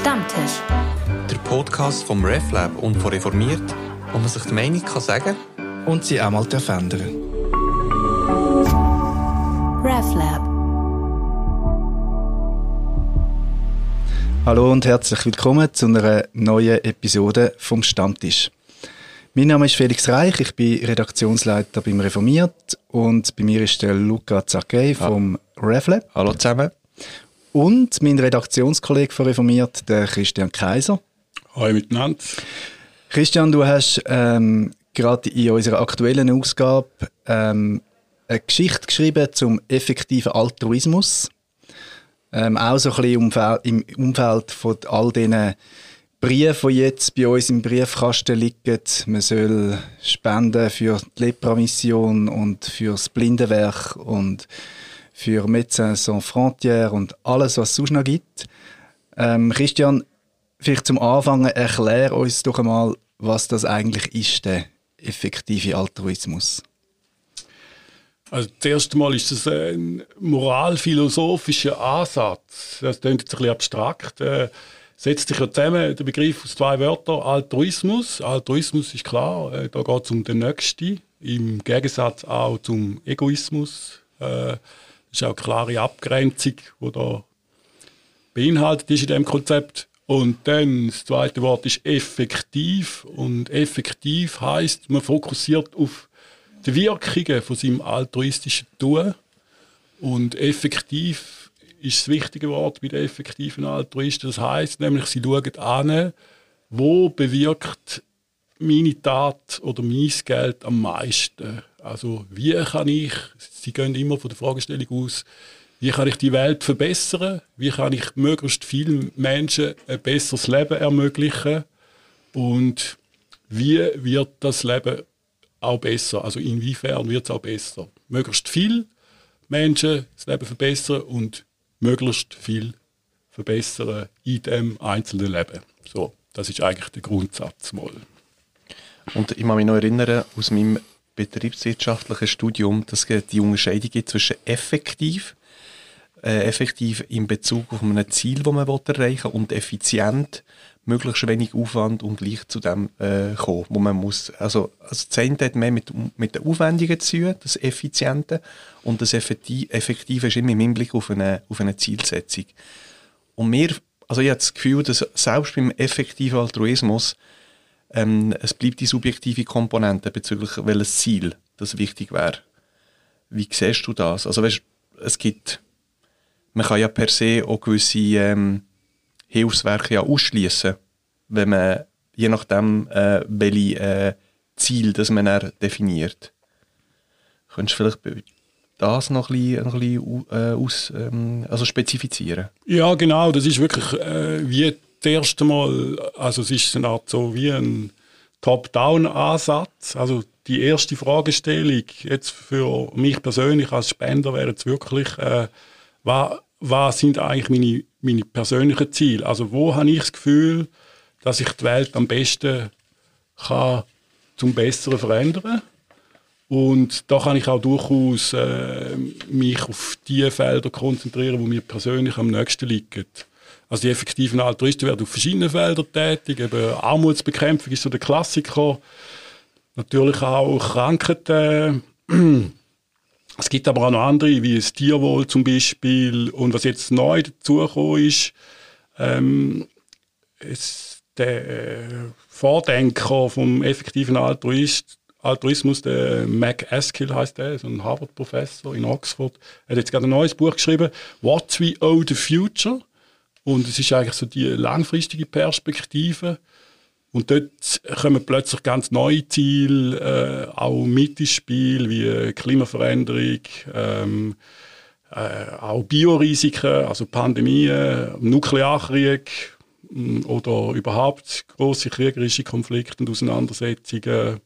Stammtisch. Der Podcast vom RefLab und von Reformiert, wo man sich die Meinung kann sagen und sie auch mal ändern RefLab. Hallo und herzlich willkommen zu einer neuen Episode vom Stammtisch. Mein Name ist Felix Reich, ich bin Redaktionsleiter beim Reformiert und bei mir ist der Luca Zacchei vom RefLab. Hallo zusammen. Und mein Redaktionskollege von Reformiert, der Christian Kaiser. Hallo miteinander. Christian, du hast ähm, gerade in unserer aktuellen Ausgabe ähm, eine Geschichte geschrieben zum effektiven Altruismus. Ähm, auch so ein bisschen im Umfeld von all diesen Briefen, die jetzt bei uns im Briefkasten liegen. Man soll spenden für die Lepra-Mission und für das Blindenwerk und für Médecins Sans Frontières und alles, was es sonst noch gibt. Ähm, Christian, vielleicht zum Anfang erklär uns doch einmal, was das eigentlich ist, der effektive Altruismus. Also das erste Mal ist es ein moralphilosophischer Ansatz. Das klingt jetzt ein bisschen abstrakt. Äh, setzt sich ja zusammen der Begriff aus zwei Wörtern Altruismus. Altruismus ist klar, äh, da geht es um den Nächsten, im Gegensatz auch zum Egoismus. Äh, ist auch eine klare Abgrenzung, die da beinhaltet ist in dem Konzept. Und dann das zweite Wort ist effektiv. Und effektiv heißt, man fokussiert auf die Wirkungen von seinem altruistischen Tun. Und effektiv ist das wichtige Wort bei den effektiven Altruisten. Das heißt nämlich, sie schauen an, wo bewirkt meine Tat oder mein Geld am meisten. Also wie kann ich, Sie gehen immer von der Fragestellung aus, wie kann ich die Welt verbessern? Wie kann ich möglichst vielen Menschen ein besseres Leben ermöglichen? Und wie wird das Leben auch besser? Also inwiefern wird es auch besser? Möglichst viele Menschen das Leben verbessern und möglichst viel verbessern in dem einzelnen Leben. So, das ist eigentlich der Grundsatz mal. Und ich kann mich noch erinnern, aus meinem betriebswirtschaftlichen Studium, dass es die Unterscheidung gibt zwischen effektiv, äh, effektiv in Bezug auf ein Ziel, das man erreichen will, und effizient, möglichst wenig Aufwand und gleich zu dem äh, kommen, wo man muss. Also, also das eine hat mehr mit, mit den Aufwendungen zu tun, das Effiziente, und das Effektive ist immer im Hinblick auf eine, auf eine Zielsetzung. Und mir, also ich habe das Gefühl, dass selbst beim effektiven Altruismus ähm, es bleibt die subjektive Komponente bezüglich welches Ziel das wichtig wäre. Wie siehst du das? Also weißt, es gibt, man kann ja per se auch gewisse ähm, Hilfswerke ja ausschließen, wenn man je nachdem äh, welche äh, Ziel das man definiert. Könntest du vielleicht das noch ein bisschen, noch ein bisschen äh, aus, ähm, also spezifizieren? Ja, genau. Das ist wirklich äh, wie das erste Mal, also es ist eine Art so wie ein Top-Down-Ansatz. Also die erste Fragestellung jetzt für mich persönlich als Spender wäre jetzt wirklich, äh, was, was sind eigentlich meine, meine persönlichen Ziele? Also wo habe ich das Gefühl, dass ich die Welt am besten kann zum Besseren verändern und da kann ich auch durchaus äh, mich auf die Felder konzentrieren, wo mir persönlich am nächsten liegen. Also die effektiven Altruisten werden auf verschiedenen Feldern tätig. Eben Armutsbekämpfung ist so der Klassiker. Natürlich auch Krankheiten. Es gibt aber auch noch andere, wie das Tierwohl zum Beispiel. Und was jetzt neu dazugekommen ist, ähm, ist der äh, Vordenker vom effektiven Altruist, Altruismus, der Mac Askill heißt der, so ein Harvard-Professor in Oxford. Er hat jetzt gerade ein neues Buch geschrieben, What We Owe the Future. Und es ist eigentlich so die langfristige Perspektive. Und dort kommen plötzlich ganz neue Ziele, äh, auch mit ins Spiel, wie Klimaveränderung, ähm, äh, auch Biorisiken, also Pandemien, Nuklearkrieg mm, oder überhaupt große kriegerische Konflikte und Auseinandersetzungen.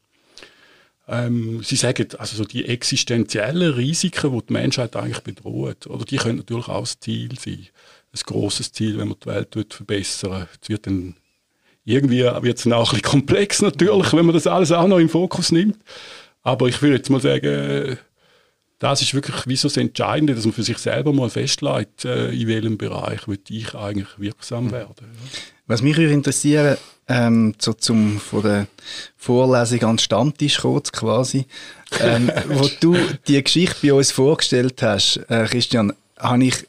Ähm, sie sagen, also so die existenziellen Risiken, die die Menschheit eigentlich bedroht, oder die können natürlich auch das Ziel sein ein großes Ziel, wenn man die Welt verbessern Es wird dann irgendwie wird es auch ein bisschen komplex natürlich, wenn man das alles auch noch im Fokus nimmt. Aber ich würde jetzt mal sagen, das ist wirklich wie so das Entscheidende, dass man für sich selber mal festlegt, äh, in welchem Bereich will ich eigentlich wirksam werden. Was mich würde interessieren, ähm, so zum von der Vorlesung an den Stammtisch kurz quasi, ähm, wo du die Geschichte bei uns vorgestellt hast, äh, Christian, habe ich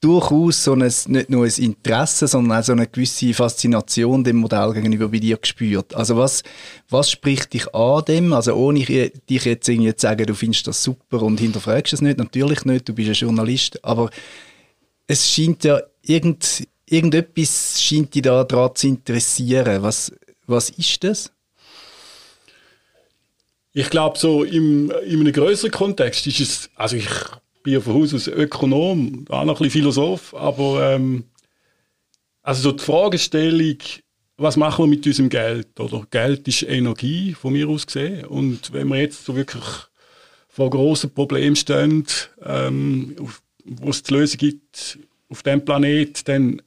durchaus so ein, nicht nur ein Interesse, sondern auch so eine gewisse Faszination dem Modell gegenüber bei dir gespürt. Also was, was spricht dich an dem? Also ohne dich jetzt irgendwie zu sagen, du findest das super und hinterfragst es nicht, natürlich nicht, du bist ein Journalist, aber es scheint ja irgend, irgendetwas scheint dich da daran zu interessieren. Was, was ist das? Ich glaube, so im, in einem größeren Kontext ist es, also ich bin von Haus aus Ökonom, auch noch ein bisschen Philosoph, aber ähm, also so die Fragestellung, was machen wir mit unserem Geld? Oder Geld ist Energie, von mir aus gesehen. Und wenn wir jetzt so wirklich vor großen Problemen stehen, ähm, wo es die Lösung gibt auf dem Planet, dann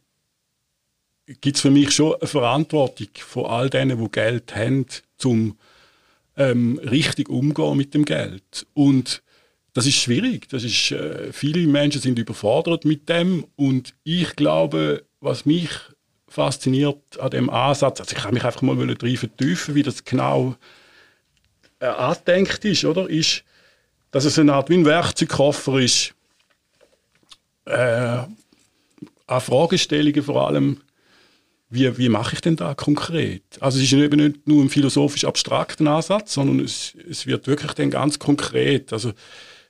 gibt es für mich schon eine Verantwortung von all denen, die Geld haben, zum ähm, richtig umgehen mit dem Geld. Und das ist schwierig. Das ist, äh, viele Menschen sind überfordert mit dem und ich glaube, was mich fasziniert an dem Ansatz, also ich kann mich einfach mal drin vertiefen, wie das genau äh, angedenkt ist, oder? Ist, dass es eine Art wie ein Werkzeugkoffer ist, äh, an Fragestellungen vor allem, wie, wie mache ich denn da konkret? Also es ist eben nicht nur ein philosophisch abstrakter Ansatz, sondern es, es wird wirklich dann ganz konkret. Also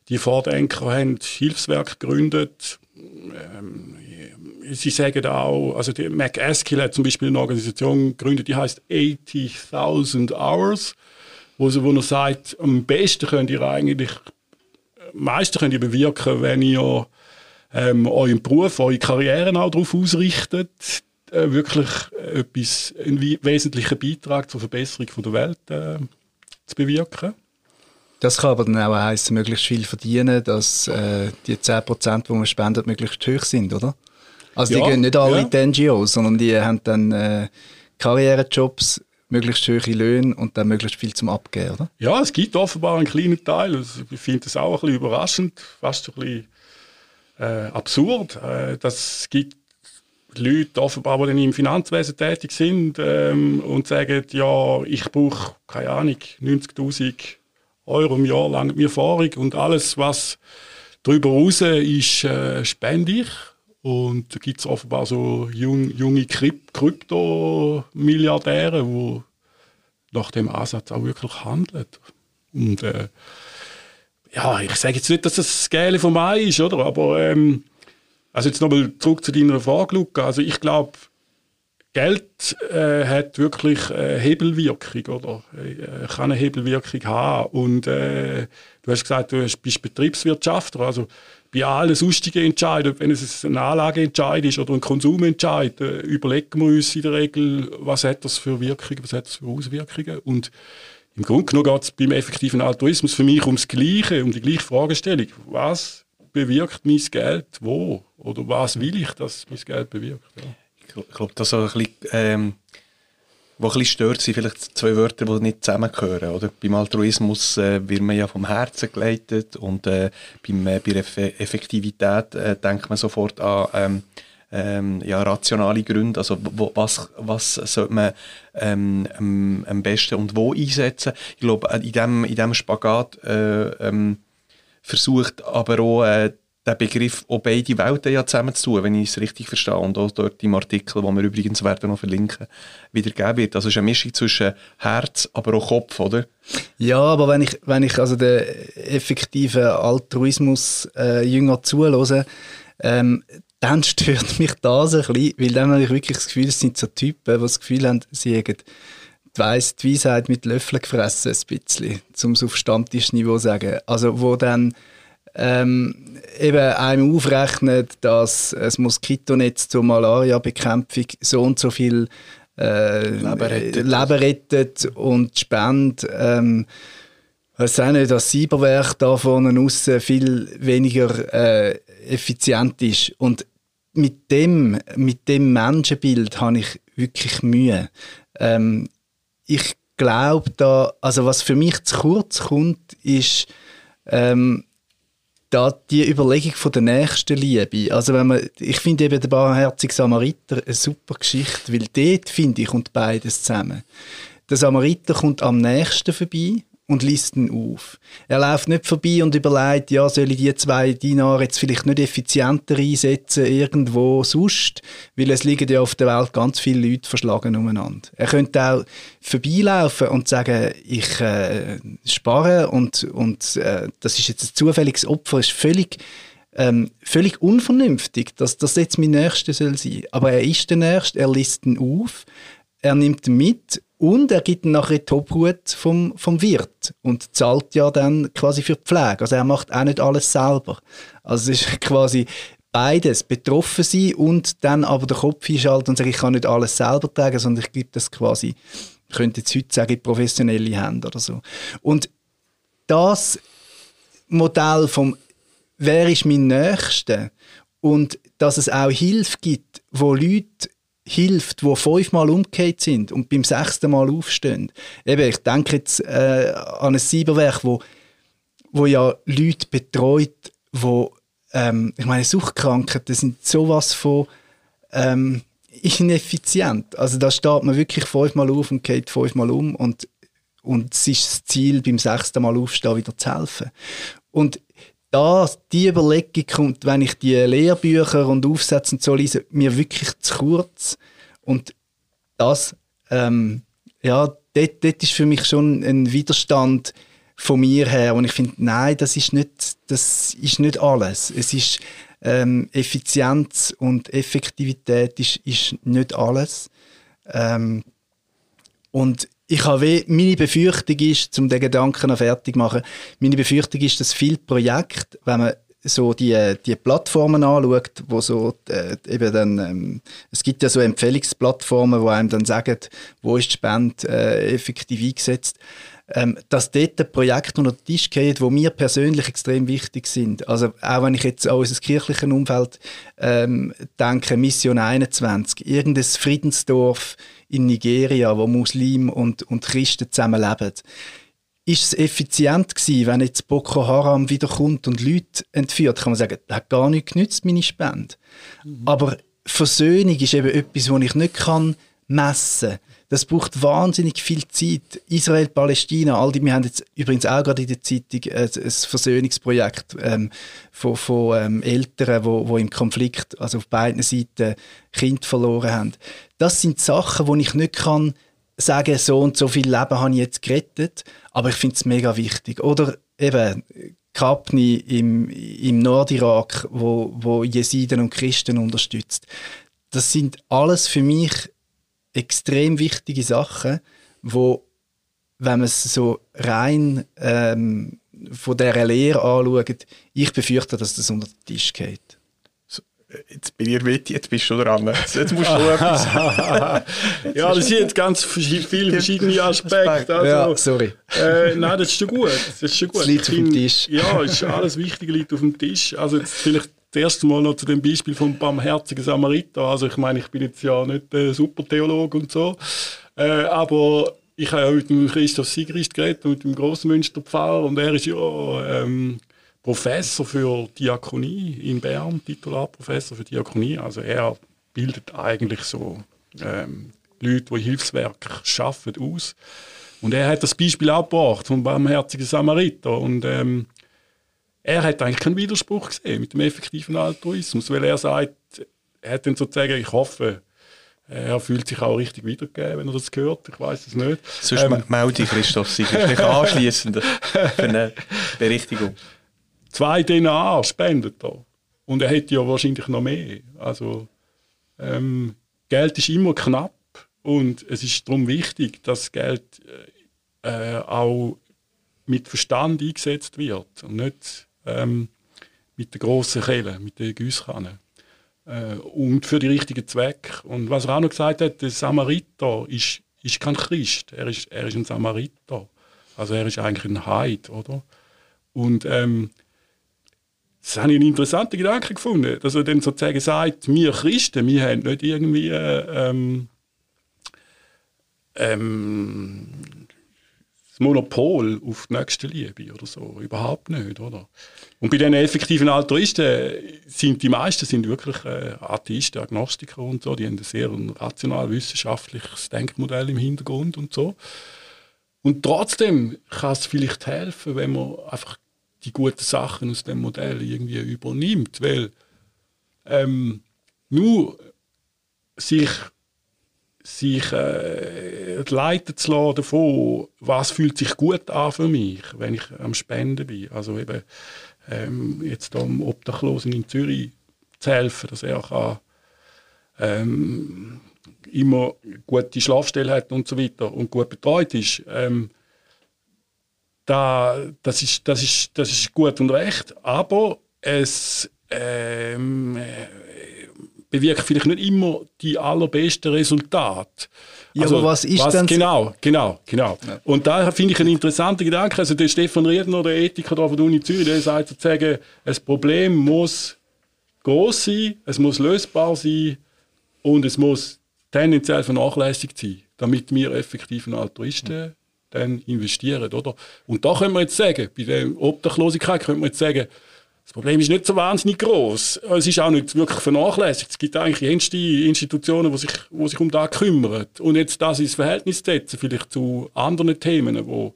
die Vordenker haben Hilfswerk gegründet. Ähm, sie sagen auch, also die McAskill hat zum Beispiel eine Organisation gegründet, die heißt 80.000 Hours, wo, sie, wo er sagt, am besten könnt ihr eigentlich, am meisten könnt ihr bewirken, wenn ihr ähm, euren Beruf, eure Karriere auch darauf ausrichtet, äh, wirklich etwas, einen wesentlichen Beitrag zur Verbesserung von der Welt äh, zu bewirken. Das kann aber dann auch heißen, möglichst viel verdienen, dass äh, die 10%, die man spendet, möglichst hoch sind, oder? Also ja, die gehen nicht alle ja. in die NGOs, sondern die haben dann äh, Karrierejobs, möglichst hohe Löhne und dann möglichst viel zum Abgeben, oder? Ja, es gibt offenbar einen kleinen Teil. Also ich finde das auch ein bisschen überraschend, fast ein bisschen äh, absurd. Äh, das gibt Leute offenbar, die dann im Finanzwesen tätig sind ähm, und sagen, ja, ich brauche, keine Ahnung, 90'000 Euro im Jahr lang mir fahrig und alles, was darüber raus ist, äh, spende ich. Und da gibt es offenbar so jung, junge Krypto-Milliardäre, die nach dem Ansatz auch wirklich handeln. Und äh, ja, ich sage jetzt nicht, dass das das Geile von Mai ist, oder? Aber ähm, also jetzt nochmal zurück zu deiner Frage, Luca. Also ich glaube, Geld äh, hat wirklich äh, Hebelwirkung oder äh, kann eine Hebelwirkung haben. Und äh, du hast gesagt, du bist Betriebswirtschaftler. Also bei allen sonstigen Entscheidungen, wenn es ein Anlageentscheid ist oder ein Konsumentscheid, äh, überlegen wir uns in der Regel, was hat das für Wirkungen, was hat das für Auswirkungen. Und im Grunde genommen geht es beim effektiven Altruismus für mich ums Gleiche, um die gleiche Fragestellung. Was bewirkt mein Geld wo? Oder was will ich, dass mein Geld bewirkt? Ja. Ich glaube, das so ein bisschen, ähm, wo ein bisschen stört, sind vielleicht zwei Wörter, die nicht zusammengehören. Oder? Beim Altruismus äh, wird man ja vom Herzen geleitet und äh, beim, äh, bei der Effektivität äh, denkt man sofort an ähm, ähm, ja, rationale Gründe. Also wo, was, was sollte man ähm, am, am besten und wo einsetzen? Ich glaube, in diesem in dem Spagat äh, ähm, versucht aber auch äh, den Begriff auch beide Welten ja zusammen zu tun, wenn ich es richtig verstehe. Und auch dort im Artikel, den wir übrigens werden noch verlinken, wiedergeben wird. Also es ist eine Mischung zwischen Herz, aber auch Kopf, oder? Ja, aber wenn ich, wenn ich also den effektiven Altruismus äh, jünger zuhöre, ähm, dann stört mich das ein bisschen, weil dann habe ich wirklich das Gefühl, es sind so Typen, die das Gefühl haben, sie hätten die, Weiss, die Weisheit mit Löffeln gefressen, ein bisschen, um es auf Stammtischniveau zu sagen. Also wo dann ähm, eben einem aufrechnet, dass das Moskitonetz zur Malaria-Bekämpfung so und so viel äh, Leben, rettet. Leben rettet und spendet. Ähm, es auch nicht, dass Cyberwerk da vorne aussen viel weniger äh, effizient ist. Und mit dem, mit dem Menschenbild habe ich wirklich Mühe. Ähm, ich glaube da, also was für mich zu kurz kommt, ist ähm, da die Überlegung von der nächsten Liebe. Also wenn man, ich finde eben der barmherzige Samariter eine super Geschichte, weil dort finde ich kommt beides zusammen. Der Samariter kommt am nächsten vorbei und liest ihn auf. Er läuft nicht vorbei und überlegt, ja, soll ich die zwei Dinare jetzt vielleicht nicht effizienter einsetzen irgendwo sonst, weil es liegen ja auf der Welt ganz viele Leute verschlagen umeinander. Er könnte auch vorbeilaufen und sagen, ich äh, spare und, und äh, das ist jetzt ein zufälliges Opfer, ist völlig ähm, völlig unvernünftig, dass das jetzt mein Nächster soll sein. Aber er ist der Nächste, er liest ihn auf, er nimmt mit und er gibt nachher die Obhut vom, vom Wirt und zahlt ja dann quasi für die Pflege. Also er macht auch nicht alles selber. Also es ist quasi beides, betroffen sein und dann aber den Kopf einschalten und sagen, ich kann nicht alles selber tragen, sondern ich gebe das quasi, ich könnte jetzt heute sagen, professionelle Hände oder so. Und das Modell vom wer ist mein Nächster und dass es auch Hilfe gibt, wo Leute hilft, wo fünfmal umgekehrt sind und beim sechsten Mal aufstehen. Eben, ich denke jetzt äh, an ein Cyberwerk, wo, wo ja Leute betreut, wo ähm, ich meine, Suchtkrankheiten sind sowas von ähm, ineffizient. Also da steht man wirklich fünfmal auf und geht fünfmal um und, und es ist das Ziel, beim sechsten Mal aufstehen, wieder zu helfen. Und das, die Überlegung kommt, wenn ich die Lehrbücher und Aufsätze und so lese, mir wirklich zu kurz. Und das, ähm, ja, dort, dort ist für mich schon ein Widerstand von mir her. Und ich finde, nein, das ist nicht, das ist nicht alles. Es ist ähm, Effizienz und Effektivität ist, ist nicht alles. Ähm, und ich habe meine Befürchtung ist, um den Gedanken noch fertig zu machen, meine Befürchtung ist, dass viele Projekte, wenn man so die, die Plattformen anschaut, wo so äh, eben dann, ähm, es gibt ja so Empfehlungsplattformen, wo einem dann sagen, wo ist die Spende äh, effektiv eingesetzt, ähm, dass dort ein Projekt unter den Tisch geht, wo mir persönlich extrem wichtig sind. Also auch wenn ich jetzt an unser kirchliches Umfeld ähm, denke, Mission 21, irgendein Friedensdorf in Nigeria, wo Muslim und, und Christen zusammenleben. Ist es effizient gewesen, wenn jetzt Boko Haram wiederkommt und Leute entführt? Kann man sagen, das hat gar nicht genützt, meine Spende. Mhm. Aber Versöhnung ist eben etwas, das ich nicht kann messen kann. Das braucht wahnsinnig viel Zeit. Israel, Palästina, all die, wir haben jetzt übrigens auch gerade in der Zeitung ein, ein Versöhnungsprojekt ähm, von, von ähm, Eltern, wo, wo im Konflikt, also auf beiden Seiten, Kind verloren haben. Das sind Sachen, wo ich nicht kann sagen, so und so viel Leben habe ich jetzt gerettet, aber ich finde es mega wichtig. Oder eben Kapni im, im Nordirak, wo, wo Jesiden und Christen unterstützt. Das sind alles für mich extrem wichtige Sachen, wo, wenn man es so rein ähm, von dieser Lehre anschaut, ich befürchte, dass das unter den Tisch geht. Jetzt bin ich mit, jetzt bist du dran. Jetzt, musst du etwas. ja, das sind ganz viele verschiedene Aspekte. Also, ja, sorry. Äh, nein, das ist schon gut. Das ist schon gut. Das liegt auf dem Tisch. Ja, ist alles Wichtige liegt auf dem Tisch. Also jetzt vielleicht das erste Mal noch zu dem Beispiel vom barmherzigen Samariter. Also ich meine, ich bin jetzt ja nicht der Supertheologe und so, äh, aber ich habe ja mit dem Christoph Sigrist geredet, mit dem Grossmünsterpfarrer und er ist ja ähm, Professor für Diakonie in Bern, Titularprofessor für Diakonie. Also er bildet eigentlich so ähm, Leute, die Hilfswerk schaffen, aus. Und er hat das Beispiel abgebracht vom barmherzigen Samariter und ähm, er hat eigentlich keinen Widerspruch gesehen mit dem effektiven Altruismus, weil er sagt, er hat dann sozusagen, ich hoffe, er fühlt sich auch richtig wiedergegeben, wenn er das hört. Ich weiß es nicht. Sonst ähm, melde Christoph Siegel. anschließend für eine Berichtigung. Zwei DNA spendet er. Und er hätte ja wahrscheinlich noch mehr. Also, ähm, Geld ist immer knapp und es ist darum wichtig, dass Geld äh, auch mit Verstand eingesetzt wird und nicht ähm, mit der grossen Kelle, mit der Gießkanne. Äh, und für die richtigen Zwecke. Und was er auch noch gesagt hat, der Samariter ist, ist kein Christ, er ist, er ist ein Samariter. Also er ist eigentlich ein Heid, oder? Und ähm, das habe ich einen interessanten Gedanken gefunden, dass er dann sozusagen sagt, wir Christen, wir haben nicht irgendwie ähm, ähm, das Monopol auf die nächste Liebe oder so. Überhaupt nicht, oder? Und bei den effektiven Altruisten sind die meisten sind wirklich äh, Atheisten, Agnostiker und so. Die haben ein sehr rational-wissenschaftliches Denkmodell im Hintergrund und so. Und trotzdem kann es vielleicht helfen, wenn man einfach die guten Sachen aus dem Modell irgendwie übernimmt, weil ähm, nur sich sich äh, leiten zu lassen davon, was fühlt sich gut an für mich, wenn ich am Spenden bin. Also eben ähm, jetzt dem Obdachlosen in Zürich zu helfen, dass er kann, ähm, immer gute Schlafstelle hat und so weiter und gut betreut ist. Ähm, da, das, ist, das, ist, das ist gut und recht, aber es ähm, bewirkt vielleicht nicht immer die allerbesten Resultate. Ja, also, aber was ist was, denn... Genau, genau, genau. Ja. Und da finde ich einen interessanten Gedanke. Also der Stefan Riedner, der Ethiker von der Uni Zürich, der sagt sozusagen, ein Problem muss groß sein, es muss lösbar sein und es muss tendenziell vernachlässigt sein, damit wir effektiven Altruisten dann investieren, oder? Und da können wir jetzt sagen, bei der Obdachlosigkeit können wir jetzt sagen, das Problem ist nicht so wahnsinnig groß. Es ist auch nicht wirklich vernachlässigt. Es gibt eigentlich jenste Institutionen, die sich, die sich um das kümmern. Und jetzt das ins Verhältnis setzen, vielleicht zu anderen Themen, die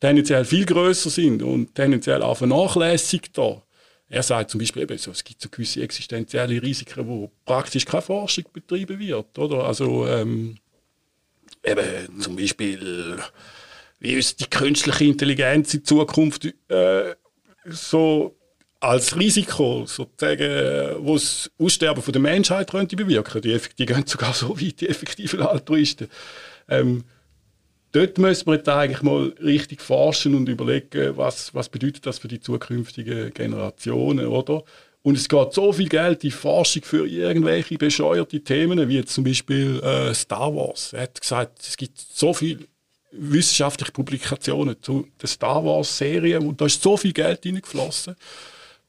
tendenziell viel größer sind und tendenziell auch vernachlässigt da. Er sagt zum Beispiel, eben, es gibt so gewisse existenzielle Risiken, wo praktisch keine Forschung betrieben wird. Oder? Also, ähm, eben, zum Beispiel, wie ist die künstliche Intelligenz in Zukunft äh, so als Risiko, sozusagen, wo das Aussterben von der Menschheit könnte bewirken. Die, die gehen sogar so weit, die effektiven Altruisten. Ähm, dort müssen wir jetzt eigentlich mal richtig forschen und überlegen, was, was bedeutet das für die zukünftigen Generationen, oder? Und es geht so viel Geld in Forschung für irgendwelche bescheuerte Themen, wie jetzt zum Beispiel äh, Star Wars. Er hat gesagt, es gibt so viele wissenschaftliche Publikationen zu der Star Wars-Serie und da ist so viel Geld hineingeflossen.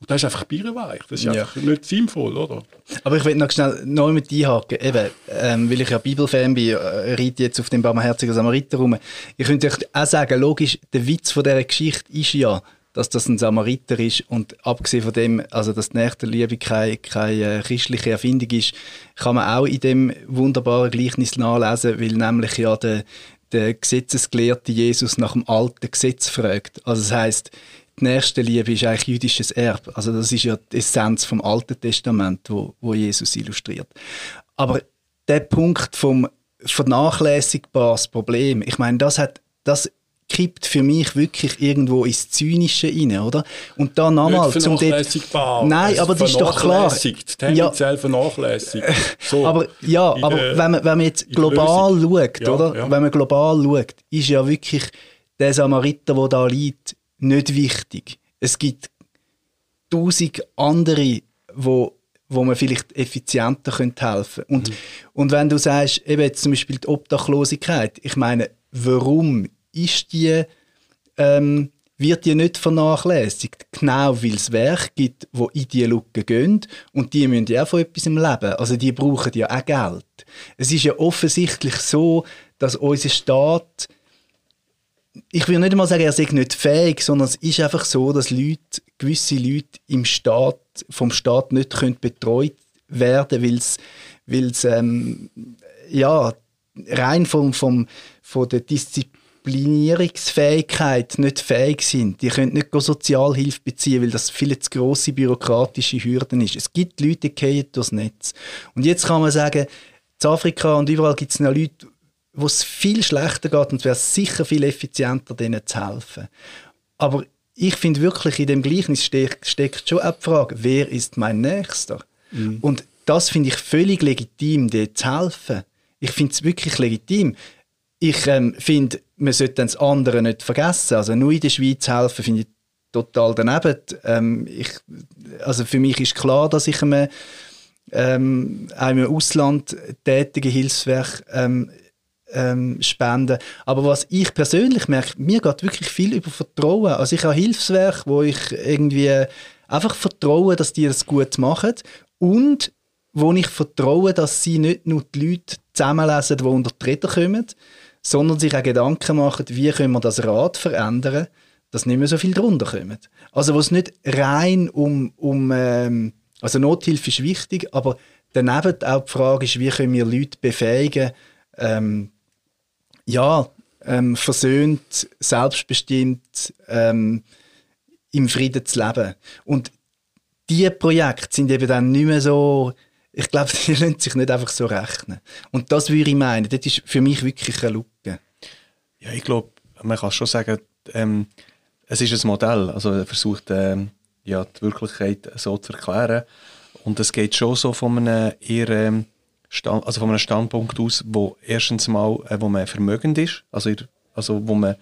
Und das ist einfach birrenweich. Das ist ja. einfach nicht sinnvoll, oder? Aber ich will noch schnell neu mit einhaken. Eben, ähm, weil ich ja Bibelfan bin, äh, reite jetzt auf den barmherzigen Samariter rum. Ich könnte euch auch sagen, logisch, der Witz von dieser Geschichte ist ja, dass das ein Samariter ist und abgesehen von dem, also dass die Nächstenliebe keine, keine äh, christliche Erfindung ist, kann man auch in dem wunderbaren Gleichnis nachlesen, weil nämlich ja der, der Gesetzesgelehrte Jesus nach dem alten Gesetz fragt. Also das heißt, die nächste Liebe ist eigentlich jüdisches Erbe. Also das ist ja die Essenz vom Alten Testament, wo, wo Jesus illustriert. Aber der Punkt vom vernachlässigbares Problem, ich meine, das hat, das kippt für mich wirklich irgendwo ins Zynische rein, oder? Und da nochmal zum vernachlässigbar. Nein, aber das ist doch klar. Tendenziell ja. vernachlässigt. So, aber ja, aber der, wenn, man, wenn man jetzt global schaut, ja, oder? Ja. Wenn man global schaut, ist ja wirklich der Samariter, der da liegt, nicht wichtig. Es gibt tausend andere, wo wo man vielleicht effizienter könnte helfen und mhm. und wenn du sagst eben jetzt zum Beispiel die Obdachlosigkeit ich meine warum ist die ähm, wird die nicht vernachlässigt genau weil es Werke gibt wo in diese Lücke gehen und die müssen ja auch von etwas im Leben also die brauchen ja auch Geld es ist ja offensichtlich so dass unser Staat ich will nicht einmal sagen, er sei nicht fähig, sondern es ist einfach so, dass Leute, gewisse Leute im Staat, vom Staat nicht können betreut werden weil es ähm, ja, rein vom, vom, von der Disziplinierungsfähigkeit nicht fähig sind. Die können nicht Sozialhilfe beziehen, weil das viele zu grosse bürokratische Hürden ist. Es gibt Leute, die gehen durchs Netz. Und jetzt kann man sagen, in Afrika und überall gibt es noch Leute, wo es viel schlechter geht und es wäre sicher viel effizienter, denen zu helfen. Aber ich finde wirklich, in dem Gleichnis steckt, steckt schon auch die Frage, wer ist mein Nächster? Mhm. Und das finde ich völlig legitim, dir zu helfen. Ich finde es wirklich legitim. Ich ähm, finde, man sollte das andere nicht vergessen. Also nur in der Schweiz helfen, finde ich total daneben. Ähm, ich, also für mich ist klar, dass ich einem, ähm, einem Ausland tätigen Hilfswerk ähm, ähm, spenden. Aber was ich persönlich merke, mir geht wirklich viel über Vertrauen. Also ich habe Hilfswerk, wo ich irgendwie einfach vertraue, dass die das gut machen und wo ich vertraue, dass sie nicht nur die Leute zusammenlesen, die unter die kommen, sondern sich auch Gedanken machen, wie können wir das Rad verändern, dass nicht mehr so viel drunter kommt. Also wo es nicht rein um, um ähm, also Nothilfe ist wichtig, aber daneben auch die Frage ist, wie können wir Leute befähigen, ähm, ja, ähm, versöhnt, selbstbestimmt ähm, im Frieden zu leben. Und diese Projekte sind eben dann nicht mehr so, ich glaube, die lassen sich nicht einfach so rechnen. Und das würde ich meinen, das ist für mich wirklich eine Lücke. Ja, ich glaube, man kann schon sagen, ähm, es ist ein Modell, also er versucht ähm, ja, die Wirklichkeit so zu erklären und es geht schon so von einem eher ähm, also von einem Standpunkt aus, wo erstens mal, äh, wo man vermögend ist, also, also wo man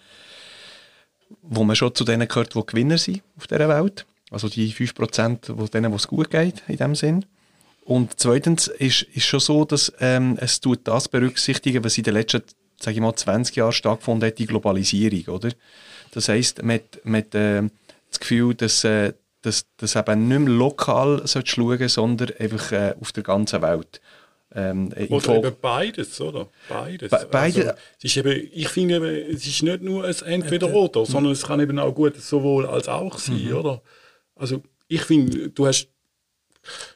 wo man schon zu denen gehört, die Gewinner sind auf dieser Welt. Also die 5%, wo denen, wo es gut geht, in dem Sinn. Und zweitens ist, ist schon so, dass ähm, es tut das berücksichtigen, was in den letzten, sage ich mal, 20 Jahren stattgefunden hat, die Globalisierung, oder? Das heisst, man hat, äh, das Gefühl, dass, äh, dass, dass eben nicht mehr lokal schauen sondern einfach äh, auf der ganzen Welt. Ähm, oder eben beides, oder? Beides. Be beide. Also, es ist eben, ich finde, eben, es ist nicht nur ein Entweder-Oder, sondern es kann eben auch gut sowohl als auch sein, mhm. oder? Also ich finde, du hast,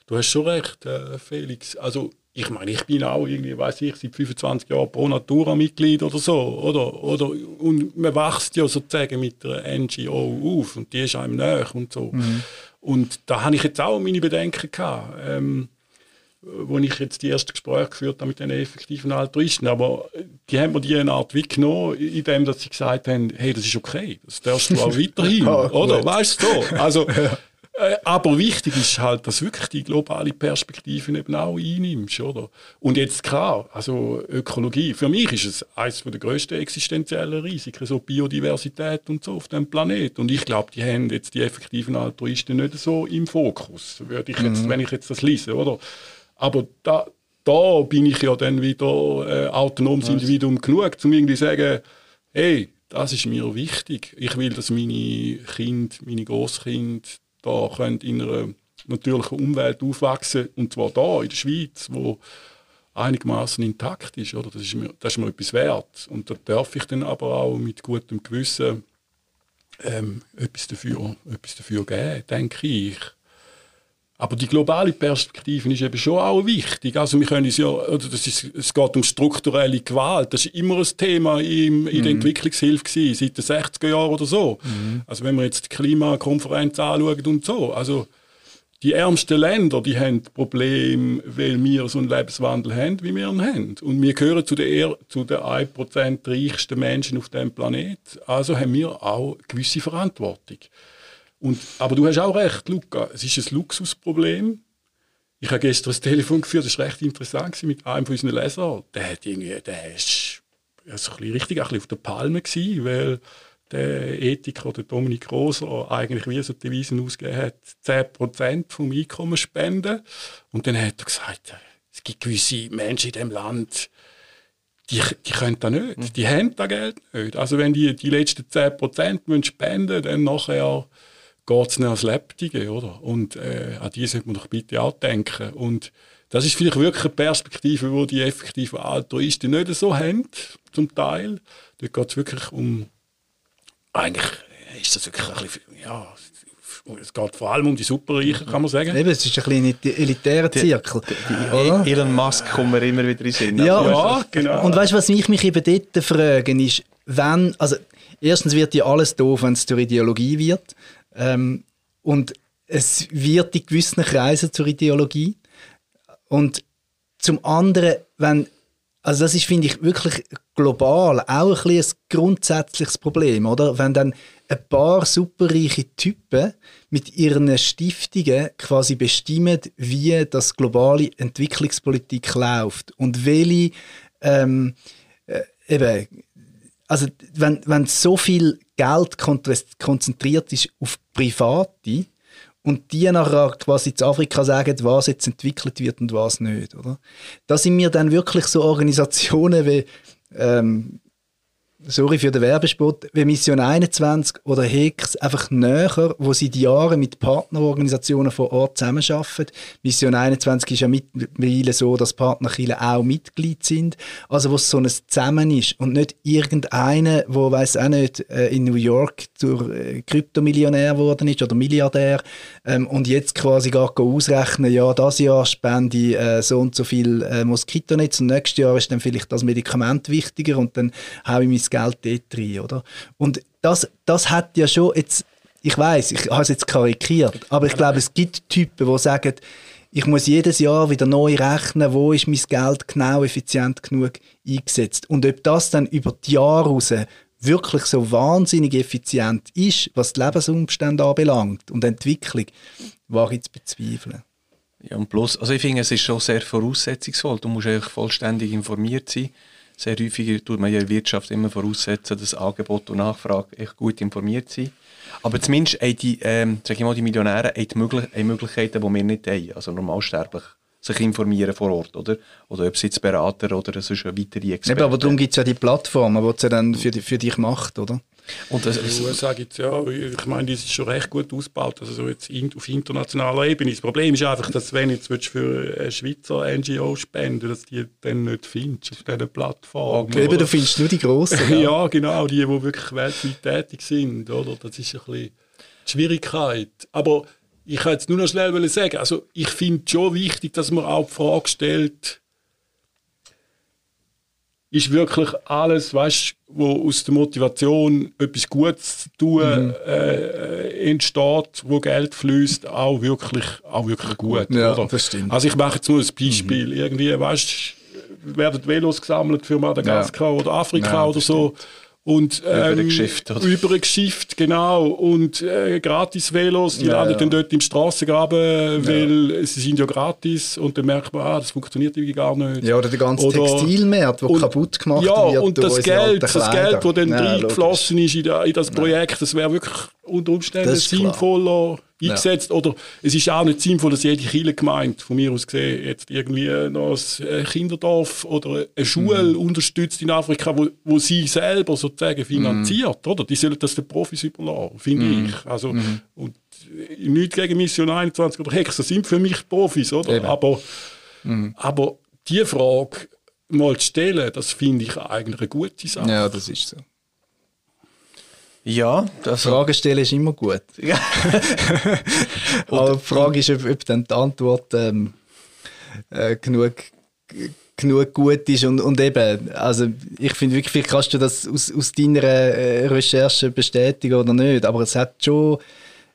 du hast schon recht, äh, Felix. Also ich meine, ich bin auch irgendwie, weiß ich, seit 25 Jahren Pro Natura Mitglied oder so, oder? oder und man wächst ja sozusagen mit der NGO auf und die ist einem näher und so. Mhm. Und da habe ich jetzt auch meine Bedenken gehabt. Ähm, wo ich jetzt die ersten Gespräche geführt habe mit den effektiven Altruisten. Aber die haben mir die eine Art weggenommen, indem dass sie gesagt haben, hey, das ist okay, das darfst du auch weiterhin, oh, oder? Gut. Weißt du so? Also, äh, aber wichtig ist halt, dass wirklich die globale Perspektive eben auch einnimmst, oder? Und jetzt klar, also Ökologie, für mich ist es eines der grössten existenziellen Risiken, so Biodiversität und so auf dem Planet. Und ich glaube, die haben jetzt die effektiven Altruisten nicht so im Fokus, würde ich jetzt, mhm. wenn ich jetzt das lese, oder? Aber da, da bin ich ja dann wieder äh, autonomes Individuum genug, um irgendwie zu sagen, hey, das ist mir wichtig. Ich will, dass meine Kinder, meine Großkinder da können in einer natürlichen Umwelt aufwachsen und zwar da in der Schweiz, wo einigermaßen intakt ist, oder? Das ist mir, das ist mir etwas wert. Und da darf ich dann aber auch mit gutem Gewissen ähm, etwas, dafür, etwas dafür geben, denke ich. Aber die globale Perspektive ist eben schon auch wichtig. Also wir können es ja, oder das ist, es geht um strukturelle Gewalt. Das ist immer ein Thema im, in der mhm. Entwicklungshilfe gewesen, seit den 60er Jahren oder so. Mhm. Also wenn wir jetzt die Klimakonferenz anschauen und so. Also die ärmsten Länder, die haben Probleme, weil wir so einen Lebenswandel haben, wie wir ihn haben. Und wir gehören zu den, zu den 1% reichsten Menschen auf dem Planet. Also haben wir auch eine gewisse Verantwortung. Und, aber du hast auch recht, Luca, es ist ein Luxusproblem. Ich habe gestern das Telefon geführt, das war recht interessant mit einem von unseren Lesern. Der hat irgendwie, der ist also ein bisschen richtig ein bisschen auf der Palme gewesen, weil der Ethiker, der Dominik Roser, eigentlich wie so die Devisen ausgegeben hat, 10% vom Einkommen spenden. Und dann hat er gesagt, es gibt gewisse Menschen in diesem Land, die, die können das nicht. Die haben das Geld nicht. Also wenn die die letzten 10% spenden müssen, dann nachher geht es nicht ans Lebtige, oder? Und äh, an die sollte man doch bitte auch denken. Und das ist vielleicht wirklich eine Perspektive, wo die effektiven Altruisten nicht so haben, zum Teil. Dort geht es wirklich um, eigentlich ist das wirklich ein bisschen, ja, es geht vor allem um die Superreichen, kann man sagen. Eben, es ist ein bisschen elitärer Zirkel. Die, die, die, Elon Musk kommen wir immer wieder in Sinn. Ja, ja genau. Und weißt du, was mich, mich eben dort fragen ist, wenn, also erstens wird ja alles doof, wenn es zur Ideologie wird. Ähm, und es wird in gewissen Kreisen zur Ideologie. Und zum anderen, wenn, also das ist, finde ich, wirklich global auch ein, ein grundsätzliches Problem, oder? Wenn dann ein paar superreiche Typen mit ihren Stiftungen quasi bestimmen, wie das globale Entwicklungspolitik läuft und welche ähm, äh, eben also wenn, wenn so viel Geld konzentriert ist auf Private und die nachher quasi zu Afrika sagen, was jetzt entwickelt wird und was nicht, oder? Da sind mir dann wirklich so Organisationen wie ähm, sorry für den Werbespot, wie Mission 21 oder HEX einfach näher, wo seit Jahren mit Partnerorganisationen vor Ort zusammenarbeiten. Mission 21 ist ja mittlerweile so, dass Partnerkirchen auch Mitglied sind. Also wo es so ein Zusammen ist und nicht irgendeiner, wo weiß auch nicht, äh, in New York zur äh, Kryptomillionär geworden ist oder Milliardär ähm, und jetzt quasi gar ausrechnen, ja, das Jahr spende ich äh, so und so viel äh, Moskitonetz und nächstes Jahr ist dann vielleicht das Medikament wichtiger und dann habe ich mein Geld dort rein, oder? Und das, das hat ja schon jetzt, ich weiß, ich habe es jetzt karikiert, aber ich glaube, es gibt Typen, die sagen, ich muss jedes Jahr wieder neu rechnen, wo ist mein Geld genau effizient genug eingesetzt. Und ob das dann über die Jahre raus wirklich so wahnsinnig effizient ist, was die Lebensumstände anbelangt und Entwicklung, wage ich zu bezweifeln. Ja, und plus, also ich finde, es ist schon sehr voraussetzungsvoll. Du musst eigentlich vollständig informiert sein sehr häufig tut man ja in der Wirtschaft immer voraussetzen, dass Angebot und Nachfrage echt gut informiert sind. Aber zumindest haben die, ähm, sag ich mal, die Millionäre haben, die Möglich haben Möglichkeiten, die wir nicht haben. Also normalsterblich sich informieren vor Ort, oder? Oder ob es jetzt Berater oder sonst eine weitere Experten. Eben, aber darum gibt es ja die Plattformen, die sie dann für, für dich macht, oder? Und das, in den USA gibt es ja, ich meine, das ist schon recht gut ausgebaut, also so jetzt auf internationaler Ebene. Das Problem ist einfach, dass wenn jetzt für eine Schweizer NGO spenden, dass die dann nicht findest auf dieser Plattform. Okay, eben, du findest nur die Grossen. ja. ja, genau, die, die wirklich weltweit tätig sind, oder? Das ist ein bisschen die Schwierigkeit. Aber ich kann jetzt nur noch schnell sagen, also ich finde schon wichtig, dass man auch die Frage stellt, ist wirklich alles, weißt, wo aus der Motivation etwas Gutes zu tun mhm. äh, entsteht, wo Geld fließt, auch wirklich, auch wirklich gut. Ja, oder? das stimmt. Also ich mache jetzt nur ein Beispiel. Mhm. Irgendwie, weißt, werden Velos gesammelt für Madagaskar ja. oder Afrika ja, oder so. Stimmt. Und, ähm, über ein Geschäft, oder? Über ein Geschäft, genau. Und äh, Gratis-Velos, die ja, landen ja. dann dort im Strassengraben, weil ja. sie sind ja gratis. Und dann merkt man, ah, das funktioniert irgendwie gar nicht. Ja, oder der ganze oder, Textilmarkt, der kaputt gemacht ja, wird. Ja, und das Geld, das Geld, das dann reingeflossen ist in, in das Projekt, das wäre wirklich unter Umständen sinnvoller eingesetzt. Ja. Oder es ist auch nicht sinnvoll, dass jede Kirchengemeinde, von mir aus gesehen, jetzt irgendwie noch ein Kinderdorf oder eine Schule mhm. unterstützt in Afrika, wo, wo sie selber sozusagen finanziert. Mhm. Oder? Die sollen das den Profis überlassen, finde mhm. ich. Also, mhm. und nichts gegen Mission 21 oder Hex, das sind für mich Profis. Oder? Aber, mhm. aber die Frage mal zu stellen, das finde ich eigentlich eine gute Sache. Ja, das ist so. Ja, das Fragen stellen ist immer gut. Aber die Frage ist, ob, ob dann die Antwort ähm, äh, genug, genug gut ist und, und eben, also ich finde wirklich, vielleicht kannst du das aus, aus deiner äh, Recherche bestätigen oder nicht, aber es hat schon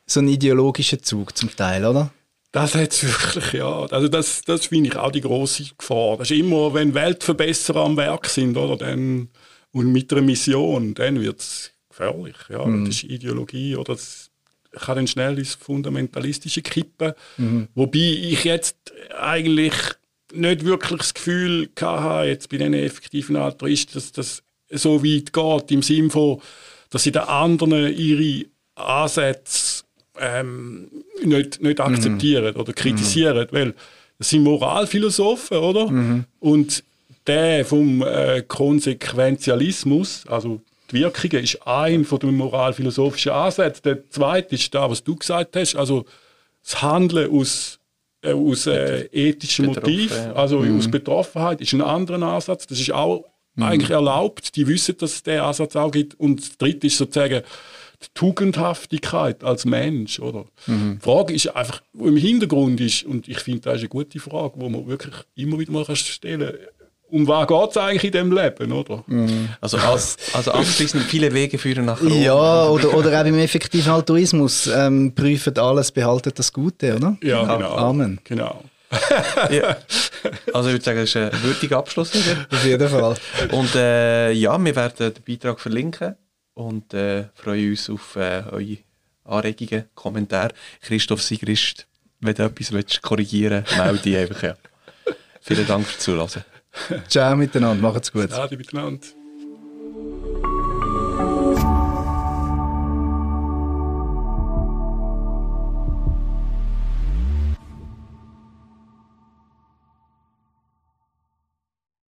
so einen ideologischen Zug zum Teil, oder? Das hat es wirklich, ja. Also das, das finde ich auch die große Gefahr. Das ist immer, wenn Weltverbesserer am Werk sind, oder, dann, und mit einer Mission, dann wird es gefährlich. Ja. Mhm. Das ist Ideologie oder das kann dann schnell ins Fundamentalistische kippen. Mhm. Wobei ich jetzt eigentlich nicht wirklich das Gefühl hatte, jetzt bei diesen effektiven Altruisten, dass das so weit geht, im Sinne von, dass sie den anderen ihre Ansätze ähm, nicht, nicht mhm. akzeptieren mhm. oder kritisieren, mhm. weil das sind Moralphilosophen, oder? Mhm. Und der vom äh, Konsequenzialismus, also die Wirkungen ist ein von den moralphilosophischen Ansätzen. Der zweite ist da, was du gesagt hast, also das Handeln aus, äh, aus äh, ethischem Motiv, also mhm. aus Betroffenheit, ist ein anderer Ansatz. Das ist auch mhm. eigentlich erlaubt. Die wissen, dass es diesen Ansatz auch gibt. Und das dritte ist sozusagen die Tugendhaftigkeit als Mensch. Oder? Mhm. Die Frage ist einfach, wo im Hintergrund ist, und ich finde, das ist eine gute Frage, die man wirklich immer wieder mal stellen kann um was geht es eigentlich in diesem Leben, oder? Mhm. Also, als, also abschließend, viele Wege führen nach Rom. Ja, oder, oder auch im effektiven Altruismus, ähm, prüfen alles, behaltet das Gute, oder? Ja, genau. Amen. Genau. ja. Also ich würde sagen, das ist ein würdiger Abschluss. Auf jeden Fall. Und äh, ja, wir werden den Beitrag verlinken und äh, freuen uns auf äh, eure Anregungen, Kommentare. Christoph Sigrist, wenn du etwas willst, korrigieren willst, melde dich einfach. Ja. Vielen Dank fürs Zuhören. Ciao miteinander, macht's gut. Ciao miteinander.